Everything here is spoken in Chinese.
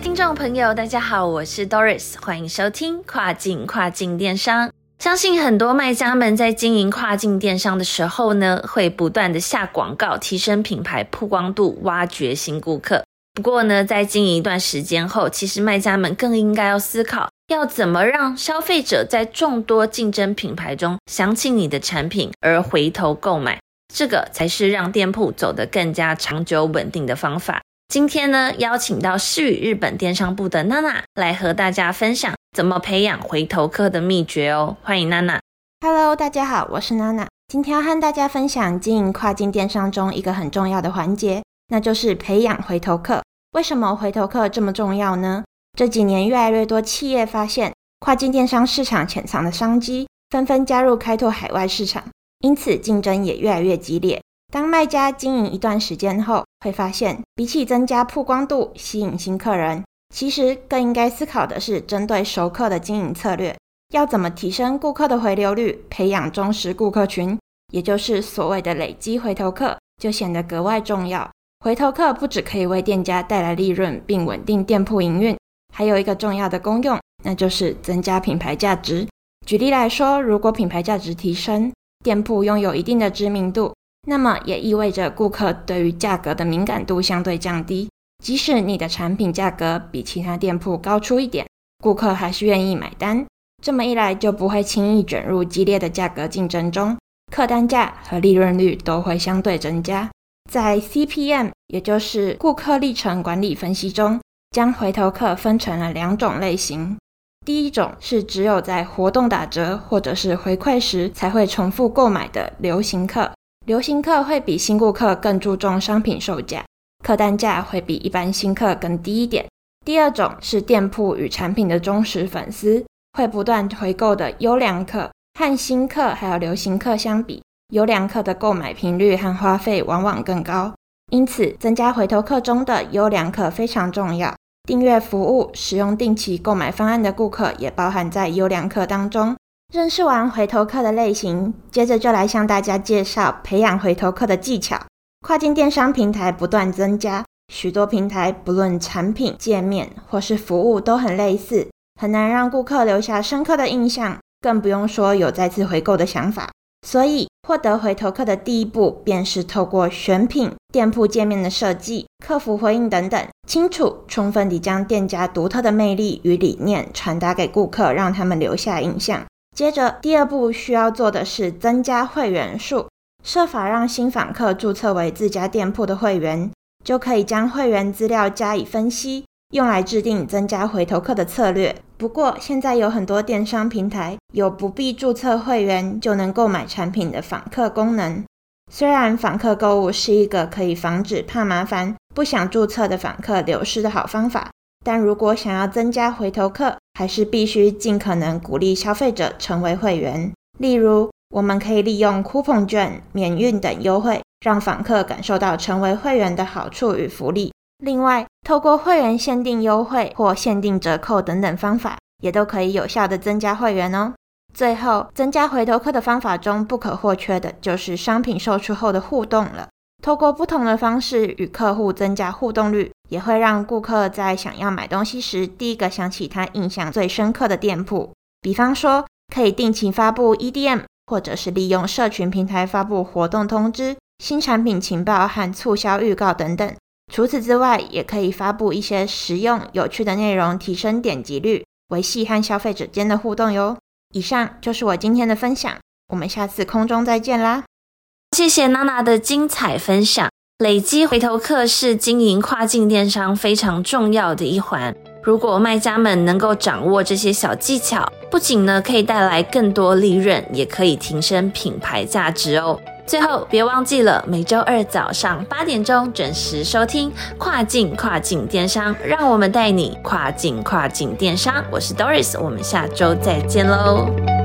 听众朋友，大家好，我是 Doris，欢迎收听跨境跨境电商。相信很多卖家们在经营跨境电商的时候呢，会不断的下广告，提升品牌曝光度，挖掘新顾客。不过呢，在经营一段时间后，其实卖家们更应该要思考，要怎么让消费者在众多竞争品牌中想起你的产品而回头购买，这个才是让店铺走得更加长久稳定的方法。今天呢，邀请到世宇日本电商部的娜娜来和大家分享怎么培养回头客的秘诀哦。欢迎娜娜。Hello，大家好，我是娜娜。今天要和大家分享经营跨境电商中一个很重要的环节，那就是培养回头客。为什么回头客这么重要呢？这几年越来越多企业发现跨境电商市场潜藏的商机，纷纷加入开拓海外市场，因此竞争也越来越激烈。当卖家经营一段时间后，会发现，比起增加曝光度、吸引新客人，其实更应该思考的是针对熟客的经营策略，要怎么提升顾客的回流率，培养忠实顾客群，也就是所谓的累积回头客，就显得格外重要。回头客不只可以为店家带来利润，并稳定店铺营运，还有一个重要的功用，那就是增加品牌价值。举例来说，如果品牌价值提升，店铺拥有一定的知名度。那么也意味着顾客对于价格的敏感度相对降低，即使你的产品价格比其他店铺高出一点，顾客还是愿意买单。这么一来，就不会轻易卷入激烈的价格竞争中，客单价和利润率都会相对增加。在 CPM，也就是顾客历程管理分析中，将回头客分成了两种类型。第一种是只有在活动打折或者是回馈时才会重复购买的流行客。流行客会比新顾客更注重商品售价，客单价会比一般新客更低一点。第二种是店铺与产品的忠实粉丝，会不断回购的优良客，和新客还有流行客相比，优良客的购买频率和花费往往更高。因此，增加回头客中的优良客非常重要。订阅服务、使用定期购买方案的顾客也包含在优良客当中。认识完回头客的类型，接着就来向大家介绍培养回头客的技巧。跨境电商平台不断增加，许多平台不论产品界面或是服务都很类似，很难让顾客留下深刻的印象，更不用说有再次回购的想法。所以，获得回头客的第一步，便是透过选品、店铺界面的设计、客服回应等等，清楚、充分地将店家独特的魅力与理念传达给顾客，让他们留下印象。接着，第二步需要做的是增加会员数，设法让新访客注册为自家店铺的会员，就可以将会员资料加以分析，用来制定增加回头客的策略。不过，现在有很多电商平台有不必注册会员就能购买产品的访客功能。虽然访客购物是一个可以防止怕麻烦、不想注册的访客流失的好方法。但如果想要增加回头客，还是必须尽可能鼓励消费者成为会员。例如，我们可以利用 coupon 券、免运等优惠，让访客感受到成为会员的好处与福利。另外，透过会员限定优惠或限定折扣等等方法，也都可以有效的增加会员哦。最后，增加回头客的方法中不可或缺的就是商品售出后的互动了。透过不同的方式与客户增加互动率，也会让顾客在想要买东西时，第一个想起他印象最深刻的店铺。比方说，可以定期发布 EDM，或者是利用社群平台发布活动通知、新产品情报和促销预告等等。除此之外，也可以发布一些实用有趣的内容，提升点击率，维系和消费者间的互动哟。以上就是我今天的分享，我们下次空中再见啦！谢谢娜娜的精彩分享。累积回头客是经营跨境电商非常重要的一环。如果卖家们能够掌握这些小技巧，不仅呢可以带来更多利润，也可以提升品牌价值哦。最后，别忘记了每周二早上八点钟准时收听《跨境跨境电商》，让我们带你跨境跨境电商。我是 Doris，我们下周再见喽。